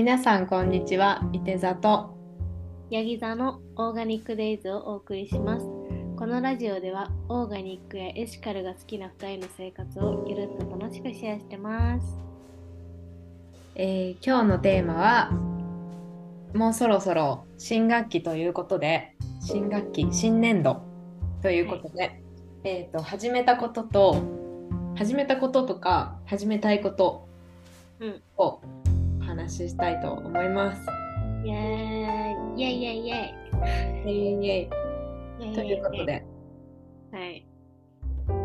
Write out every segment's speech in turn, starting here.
皆さんこんにちは、いて座とヤギ座のオーガニックデイズをお送りします。このラジオではオーガニックやエシカルが好きな2人の生活をゆるっと楽しくシェアしてます。えー今日のテーマはもうそろそろ新学期ということで新学期新年度ということで、えー、と始めたことと始めたこととか始めたいことうん話ししたいと思います。イエーイ。イェイイェイ。イェイイェイイェイ。ということで。はい。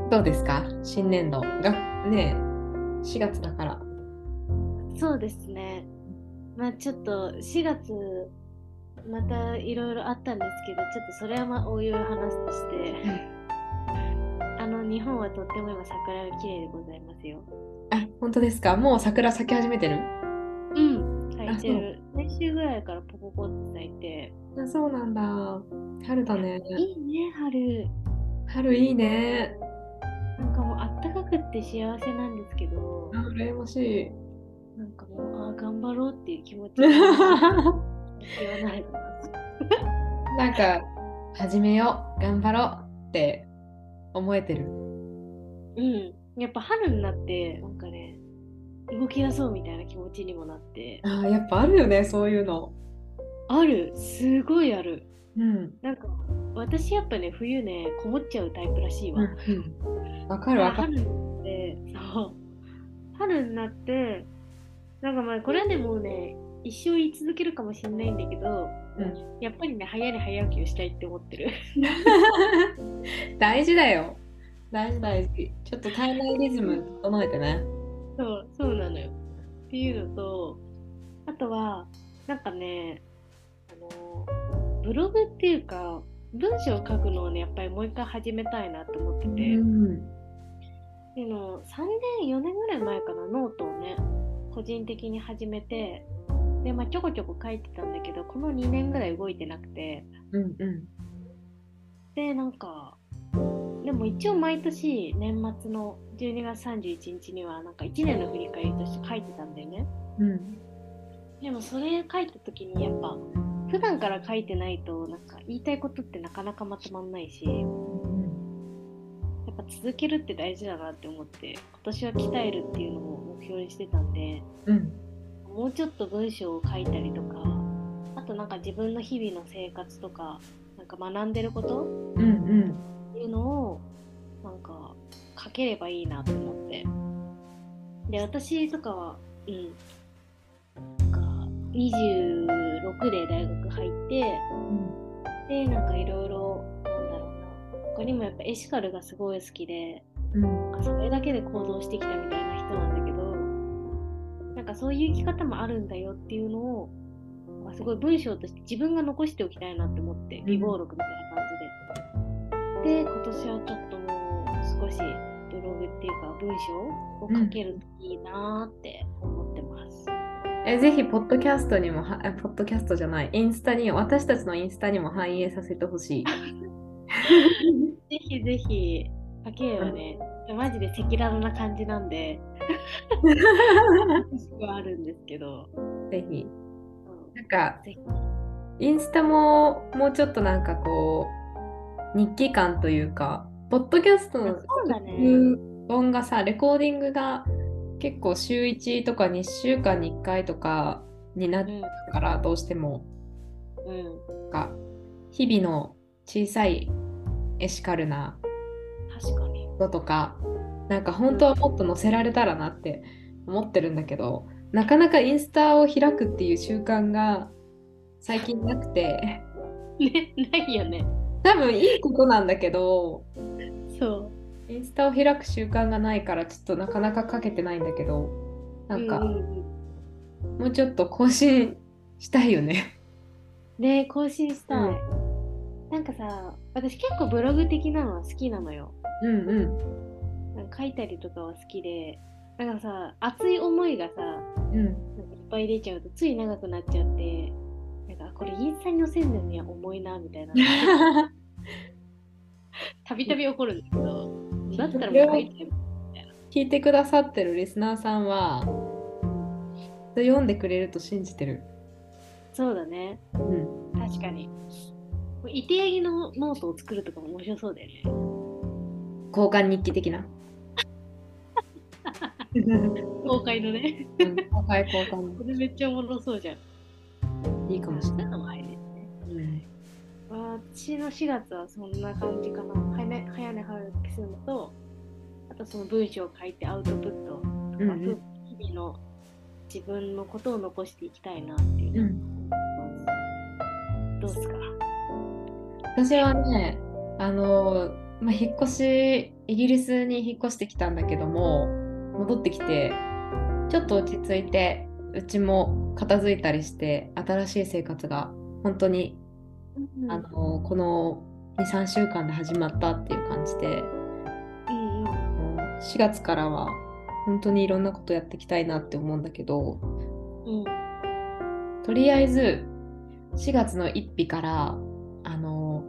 どうですか？新年度が？ね4月だから。そうですね。まあちょっと4月またいろいろあったんですけど、ちょっとそれはまあおいおい話すとして、あの日本はとっても今桜が綺麗でございますよ。あ本当ですか？もう桜咲き始めてる？うん、咲いてある。先週ぐらいからポコポって咲いて。あそうなんだ。春だね。いいね、春。春いいね。なんかもうあったかくって幸せなんですけどあ、羨ましい。なんかもう、あー頑張ろうっていう気持ちが 言わない。なんか始めよう頑張ろうって思えてるうん。やっぱ春になって、なんかね、動き出そうみたいな気持ちにもなって。あーやっぱあるよねそういうのある、すごいある。うんなんか、私やっぱね、冬ね、こもっちゃうタイプらしいわ。わかるわかる春になって、そう。春になって、なんかまあ、これはね、もうね、一生言い続けるかもしれないんだけど、うんやっぱりね、早寝早起きをしたいって思ってる。大事だよ大事大事ちょっと体内リズム整えてねそう、そうなのよ。っていうのと、あとは、なんかね、あの、ブログっていうか、文章を書くのをね、やっぱりもう一回始めたいなと思ってて、うん。っていうのを3年、4年ぐらい前かな、ノートをね、個人的に始めて、で、まあ、ちょこちょこ書いてたんだけど、この2年ぐらい動いてなくて、うんうん。で、なんか、でも一応毎年年末の12月31日にはなんか1年の振り返りとして書いてたんだよね。うんでもそれ書いた時にやっぱ普段から書いてないとなんか言いたいことってなかなかまとまんないしうんやっぱ続けるって大事だなって思って今年は鍛えるっていうのを目標にしてたんでうんもうちょっと文章を書いたりとかあとなんか自分の日々の生活とかなんか学んでることうんうんっていうのをなんか書ければいいなと思って。で私とかはうん。なんか26で大学入ってでなんかいろいろなんだろうな。他にもやっぱエシカルがすごい好きでうん。それだけで行動してきたみたいな人なんだけどなんかそういう生き方もあるんだよっていうのをすごい文章として自分が残しておきたいなって思って備忘録みたいな感じで。で今年はちょっともう少しブログっていうか文章を書けるといいなーって思ってます。えぜひポッドキャストにもはあポッドキャストじゃないインスタに私たちのインスタにも反映させてほしい。ぜひぜひ書ければね、マジで赤裸々な感じなんで、私はあるんですけど、ぜひ。うん。なんか。インスタももうちょっとなんかこう日記感というかポッドキャストの。録音がさレコーディングが結構週1とか2週間に1回とかになっうんたからどうしてもうんか日々の小さいエシカルな確かに。こととかなんか本当はもっと載せられたらなって思ってるんだけどなかなかインスタを開くっていう習慣が最近なくて ね、ないよね。多分いいことなんだけどそインスタを開く習慣がないからちょっとなかなかかけてないんだけどう。なんかううんもうちょっと更新したいよね。ね更新したい。うんなんかさ、私結構ブログ的なのは好きなのよ。うんうんなんか書いたりとかは好きで、なんかさ、熱い思いがさ、うんなんかいっぱい出ちゃうとつい長くなっちゃって、これインスタに載せるのには重いなみたいな。たびたび起こるんだけど、だったらもう書いてよ聞いてくださってるリスナーさんはと読んでくれると信じてる。そうだね。うん。確かに。いてやぎのノートを作るとかも面白そうだよね。交換日記的な。公開のね。うん交換交換これめっちゃおもろそうじゃん。いいかもしれない。うん私の4月はそんな感じかな。早寝早寝早起きするのと、あとその文章を書いてアウトプット。うんまあ日々の自分のことを残していきたいなっていうう。ん、どうですか？私はね、あの、まあ、引っ越し、イギリスに引っ越してきたんだけども、戻ってきて、ちょっと落ち着いて、うちも片付いたりして、新しい生活が本当に、うんあの、この2、3週間で始まったっていう感じで、うんうん。4月からは本当にいろんなことやっていきたいなって思うんだけど、うん。とりあえず4月の1日からあの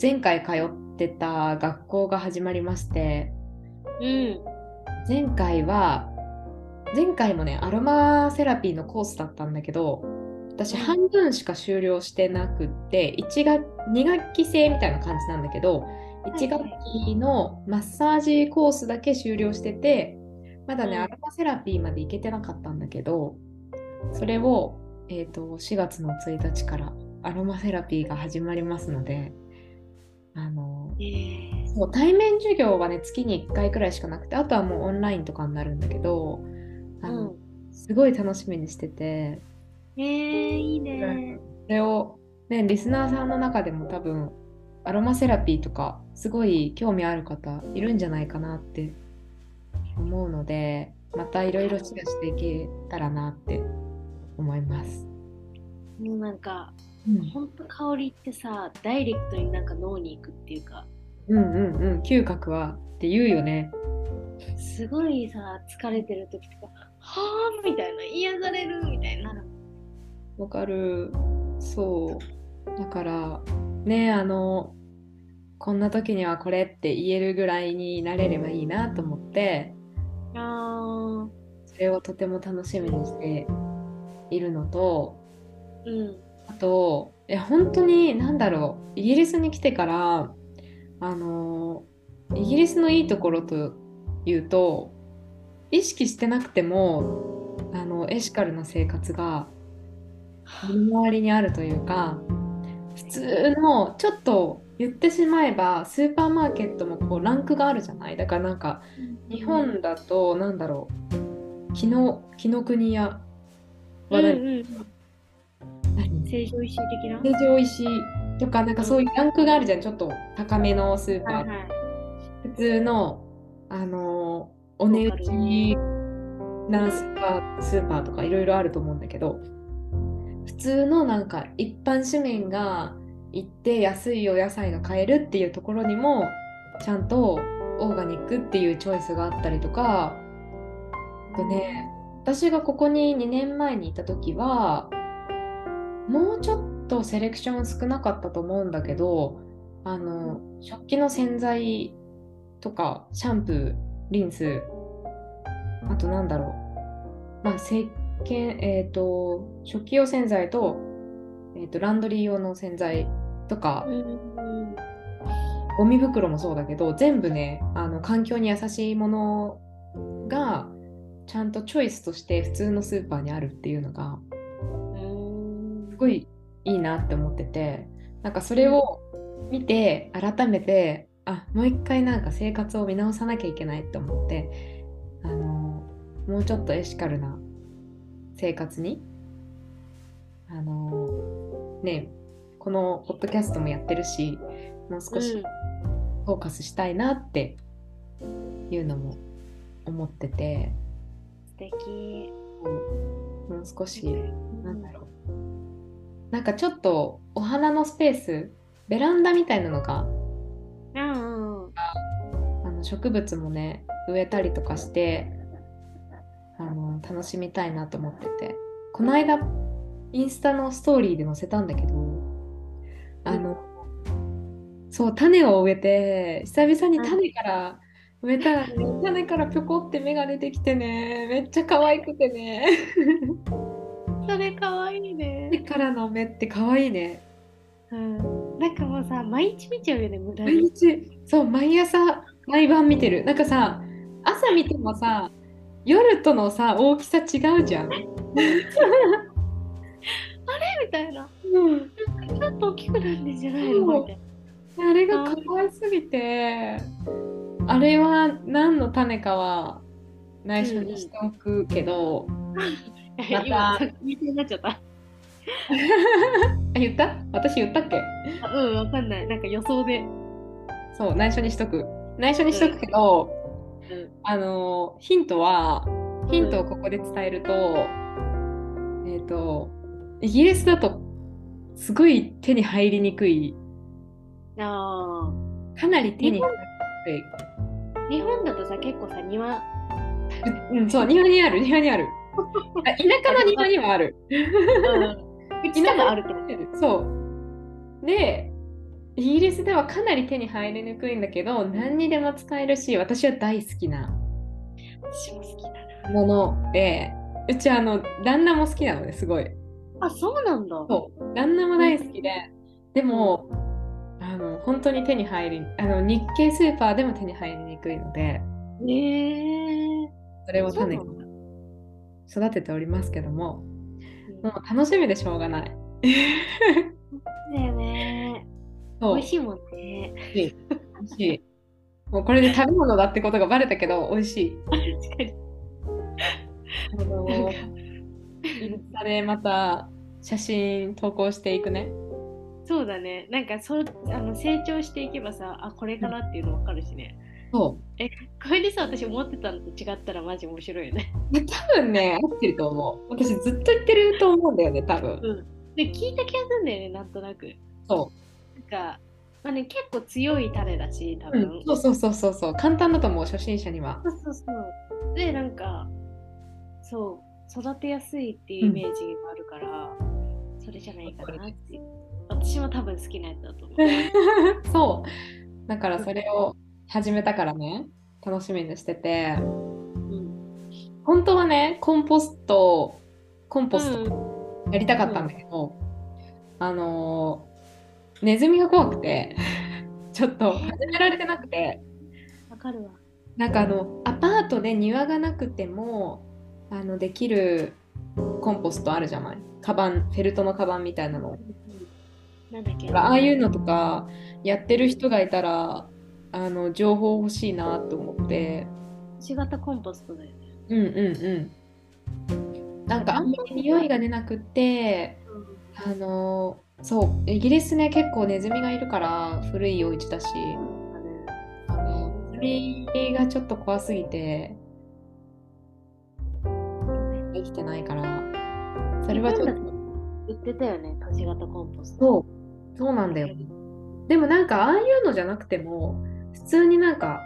前回通ってた学校が始まりましてうん。前回は前回もねアロマセラピーのコースだったんだけど私半分しか終了してなくって1学2学期制みたいな感じなんだけど1学期のマッサージコースだけ終了しててまだね、うん。アロマセラピーまで行けてなかったんだけどそれを、えー、と4月の1日からアロマセラピーが始まりますのであのえー。もう対面授業はね月に1回くらいしかなくてあとはもうオンラインとかになるんだけどあの、うんすごい楽しみにしててえー、いいね。それを、ね、リスナーさんの中でも多分アロマセラピーとかすごい興味ある方いるんじゃないかなって思うのでまたいろいろシェアしていけたらなって思います。もうなんか、うん、ほんと香りってさ、ダイレクトになんか脳に行くっていうか、うんうんうん嗅覚はって言うよね。すごいさ、疲れてる時とか、はぁみたいな、癒されるみたいになる。わかる。そう。だから、ね、あの、こんな時にはこれって言えるぐらいになれればいいなと思って、あそれをとても楽しみにしているのと、ー、うん。あと、いや、本当に、なんだろう、イギリスに来てから、あの、イギリスのいいところというと、意識してなくても、あの、エシカルな生活が身の回りにあるというか、普通の、ちょっと言ってしまえば、スーパーマーケットもこうランクがあるじゃない？だからなんか、日本だと、なんだろう、紀の国屋は何、うんうん、何成城石井的な？成城石井とか、なんかそういうランクがあるじゃん、ちょっと高めのスーパー。はいはい。普通の、あのーお値打ちなスーパースーパーとかいろいろあると思うんだけど、普通のなんか一般市民が行って安いお野菜が買えるっていうところにも、ちゃんとオーガニックっていうチョイスがあったりとか、あとね、私がここに2年前にいた時はもうちょっとセレクション少なかったと思うんだけどあの食器の洗剤とかシャンプーリンスあとなんだろう。まあ石鹸えっ、と食器用洗剤と,、えー、とランドリー用の洗剤とかゴミ袋もそうだけど全部ねあの環境に優しいものがちゃんとチョイスとして普通のスーパーにあるっていうのがうん。すごいいいなって思っててなんかそれを見て改めてあもう一回なんか生活を見直さなきゃいけないって思ってもうちょっとエシカルな生活にあのねこのポッドキャストもやってるしもう少しうんフォーカスしたいなっていうのも思ってて、素敵。もう少しなんだろう。なんかちょっとお花のスペース、ベランダみたいなのが、うんうん。あの植物もね、植えたりとかして、楽しみたいなと思ってて。この間、インスタのストーリーで載せたんだけど、あの、そう、種を植えて、久々に種から埋めたらね種からぴょこって芽が出てきてねめっちゃ可愛くてね それかわいいね。種からの芽って可愛いねうん。なんかもうさ、毎日見ちゃうよね、無駄毎に。日そう毎朝毎晩見てるなんかさ朝見てもさ夜とのさ大きさ違うじゃん、みたいな。うん、ちょっと大きくなるんじゃないの？みたいあれが可愛すぎてあれは何の種かは内緒にしておくけど、な。また今、作品になっちゃった。あ 言った？私言ったっけ？あうん、わかんない。なんか予想で。そう内緒にしとく内緒にしとくけど、うん。あのヒントはヒントをここで伝えると、えっ、とイギリスだとすごい手に入りにくい。あかなり手に入りにあ。日本だとさ、結構さ、庭。くい、うん、そう庭にある庭にある。あ田舎の庭にはある。うちとかあるけど。そう。でイギリスではかなり手に入りにくいんだけど何にでも使えるし私は大好きな私も好きだな。ものでうちあの旦那も好きなのねすごいあ、そうなんだ。そう旦那も大好きででもあの本当に手に入りあの日系スーパーでも手に入りにくいのでねえそれを種そうな育てておりますけどももう楽しみでしょうがないだよね。そう美味しいもんね。美味しいもうこれで食べ物だってことがバレたけど美味しい確かに。あのインスタでまた写真投稿していくねそうだね。なんかそうあの成長していけばさ、あ、これかなっていうの分かるしね。そうこれでさ、私思ってたのと違ったらマジ面白いよね。で多分ね合ってると思う私ずっと言ってると思うんだよね多分で、聞いた気がするんだよね、なんとなく。そなんか、まあね、結構強い種だし、多う、分。うん、そうそうそうそうそう簡単だと思う初心者にはそうそうそう。で、なんか、そう、育てやすいっていうイメージがあるから、それじゃないかなっていう。私も多分好きなやつだと思う。そうだからそれを始めたからね楽しみにしててうん。本当はねコンポストコンポスうんトやりたかったんだけど、あのーネズミが怖くてちょっと始められてなくて。わかるわ。なんかあのアパートで庭がなくてもあのできるコンポストあるじゃない？カバンフェルトのカバンみたいなの。なんだっけ？ああいうのとかやってる人がいたらあの情報欲しいなと思って。星型コンポストだよね。うんうんうん。なんかあんまり匂いが出なくってあのそうイギリスね結構ネズミがいるから古いお家だし。あのネズミがちょっと怖すぎて生きてないから。それはちょっと。売ってたよね、都市型コンポスト。そう。そうなんだよ。でもなんかああいうのじゃなくても普通になんか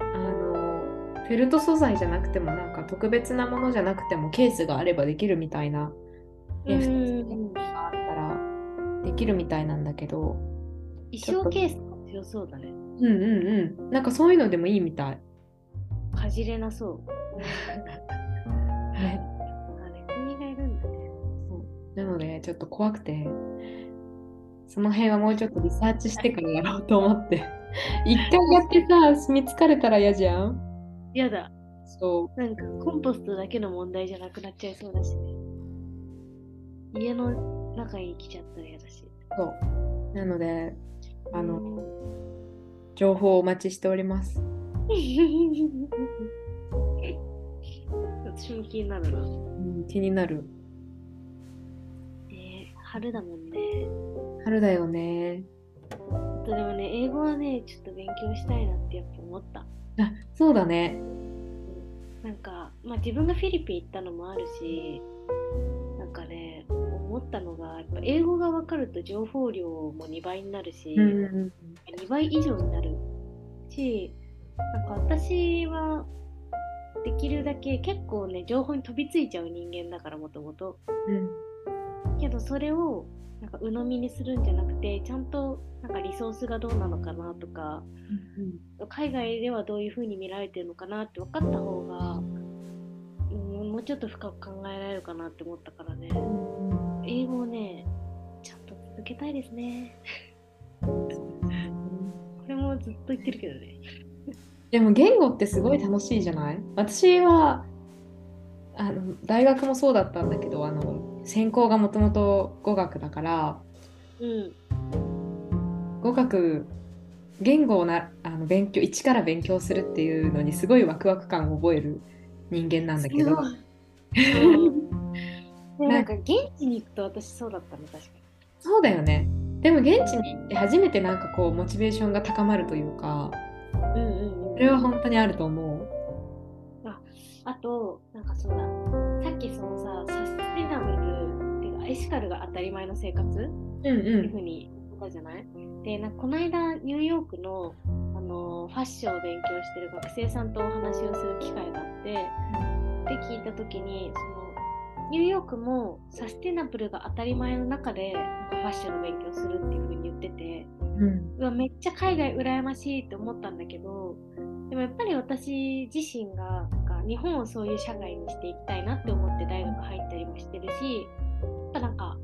あのフェルト素材じゃなくてもなんか特別なものじゃなくてもケースがあればできるみたいな、きるみたいなんだけど衣装ケース強そうだね。うんうんうんなんかそういうのでもいいみたい、かじれなそう。ね、あネズミがいるんだね。なのでちょっと怖くてその辺はもうちょっとリサーチしてからやろうと思って 一回やってさ見つかれたら嫌じゃん？やだ。そうなんかコンポストだけの問題じゃなくなっちゃいそうだしね。家の中に来ちゃったら嫌だし。そう。なので、あの、情報をお待ちしております。私も気になるな。うん、気になる。えー、春だもんね。春だよね。あとでもね、英語はね、ちょっと勉強したいなってやっぱ思った。あ、そうだね。なんか、まあ自分がフィリピン行ったのもあるし、なんかね、思ったのが、やっぱ英語が分かると情報量も2倍になるし、うんうん2倍以上になるし、なんか私はできるだけ結構ね、情報に飛びついちゃう人間だからもともと。うん。けどそれをなんか鵜呑みにするんじゃなくてちゃんとなんかリソースがどうなのかなとか、海外ではどういうふうに見られてるのかなって分かった方が、うん、もうちょっと深く考えられるかなって思ったからね英語をねちゃんと続けたいですね。これもずっと言ってるけどね。でも言語ってすごい楽しいじゃない？私はあの大学もそうだったんだけどあの専攻がもともと語学だからうん。語学言語をなあの勉強一から勉強するっていうのにすごいワクワク感を覚える人間なんだけど なんか現地に行くと私そうだったの確かに。そうだよね。でも現地に行って初めてなんかこうモチベーションが高まるというかうんうんうん。それは本当にあると思う。あと、なんかそうだ、さっきそのさ、サステナブルっていうか、エシカルが当たり前の生活ってうん。いうふうに言ったじゃない、で、なんかこの間、ニューヨークのあのファッションを勉強してる学生さんとお話をする機会があって、で、聞いたときに、その、ニューヨークもサステナブルが当たり前の中でファッションの勉強するっていうふうに言ってて、うん。うわめっちゃ海外羨ましいって思ったんだけどでもやっぱり私自身がなんか日本をそういう社会にしていきたいなって思って大学入ったりもしてるしやっぱなんか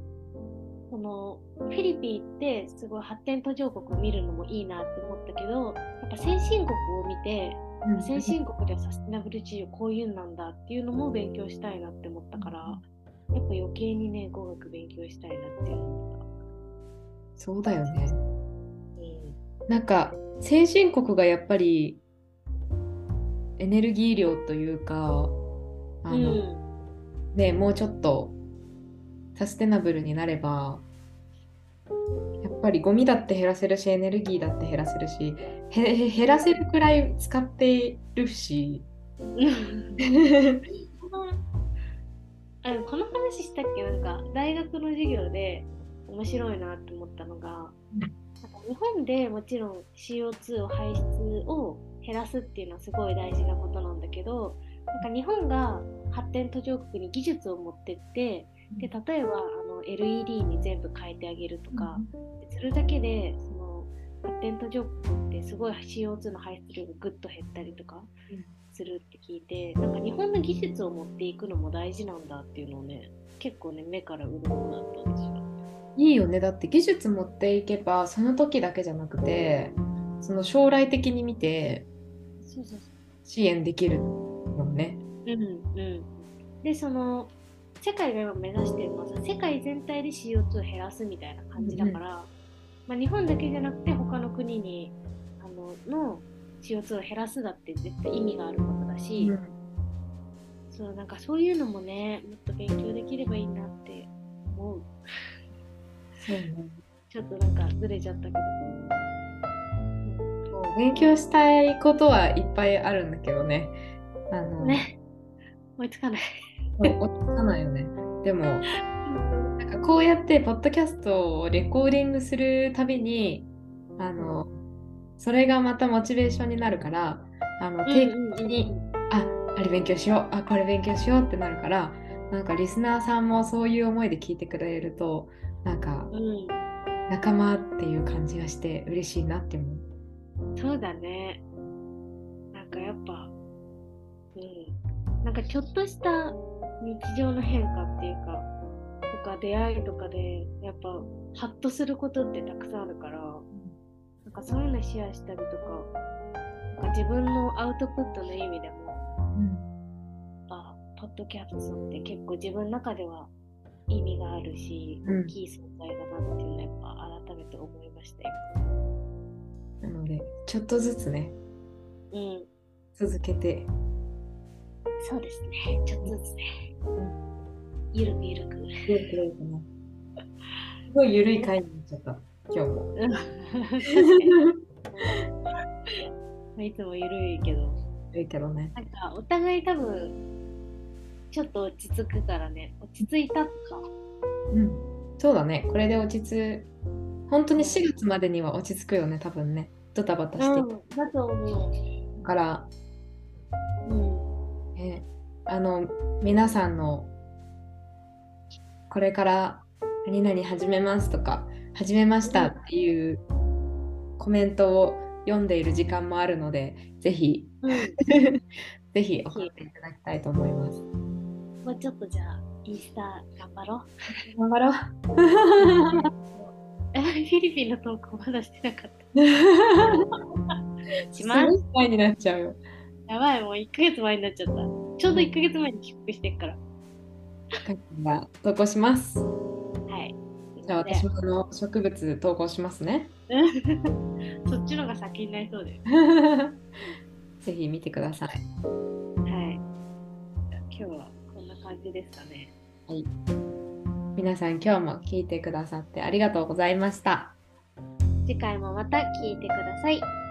このフィリピンってすごい発展途上国を見るのもいいなって思ったけどやっぱ先進国を見てうん先進国ではサステナブル事業こういうんなんだっていうのも勉強したいなって思ったからやっぱ余計にね語学勉強したいなって思った。そうだよね。うんなんか先進国がやっぱりエネルギー量というかあの、うんねもうちょっとサステナブルになればぱりゴミだって減らせるしエネルギーだって減らせるし減らせるくらい使っているし。このこの話したっけ？なんか大学の授業で面白いなって思ったのが、日本でもちろん CO2 を排出を減らすっていうのはすごい大事なことなんだけどなんか日本が発展途上国に技術を持ってってで例えばの LED に全部変えてあげるとか、それだけでその発展途上国ってすごい CO2 の排出量がぐっと減ったりとかうんするって聞いて、なんか日本の技術を持っていくのも大事なんだっていうのをね結構ね目から鱗になった私は。いいよねだって技術持っていけばその時だけじゃなくてその将来的に見て支援できるもんね。う。うんうん。でその世界が今目指してるのはさ世界全体で CO2 を減らすみたいな感じだから、まあ、日本だけじゃなくて他の国にあのの CO2 を減らすだって絶対意味があることだし、そうなんかそういうのもねもっと勉強できればいいなって思う。そうね。ちょっとなんかずれちゃったけど。勉強したいことはいっぱいあるんだけどね。あのね。追いつかな。い落ち着かないよね。でもなんかこうやってポッドキャストをレコーディングするたびにあのそれがまたモチベーションになるからあの定期的に、ああれ勉強しようあこれ勉強しようってなるからなんかリスナーさんもそういう思いで聞いてくれるとなんかうん仲間っていう感じがして嬉しいなって思う。そうだね。なんかやっぱ、うん。なんかちょっとした日常の変化っていうか、とか出会いとかで、やっぱハッとすることってたくさんあるから、なんかそういうのシェアしたりとか、なんか自分のアウトプットの意味でも、あ、ポッドキャストって結構自分の中では意味があるし、うん大きい存在だなっていうのはやっぱ改めて思いましたよ。なのでちょっとずつねうん。続けてそうですね。ちょっとずつね。ゆるくゆるく。ゆるくやるかなすごい緩い回になっちゃった今日も。いつもゆるいけど、いいけどね。なんかお互い多分、ちょっと落ち着くからね、落ち着いたとか。うん。そうだね。これで落ち着本当に4月までには落ち着くよね、多分ね。ドタバタして。うん、だと思だから、う。うん。ね、あの、皆さんのこれから何々始めますとか、始めましたっていうコメントを読んでいる時間もあるので、ぜひ、うん、ぜひ送っていただきたいと思います。もうちょっとじゃあ、インスタ頑張ろう。頑張ろう。えフィリピンの投稿まだしてなかった。しますになっちゃうよ。やばい、もう1ヶ月前になっちゃった。ちょうど1ヶ月前に帰国してっから。かっきが投稿します。はい。じゃあ私もあの植物投稿しますね。そっちのが先になりそうで。ぜひ見てください。はい。今日はこんな感じですかね。はい。皆さん今日も聞いてくださってありがとうございました。次回もまた聞いてください。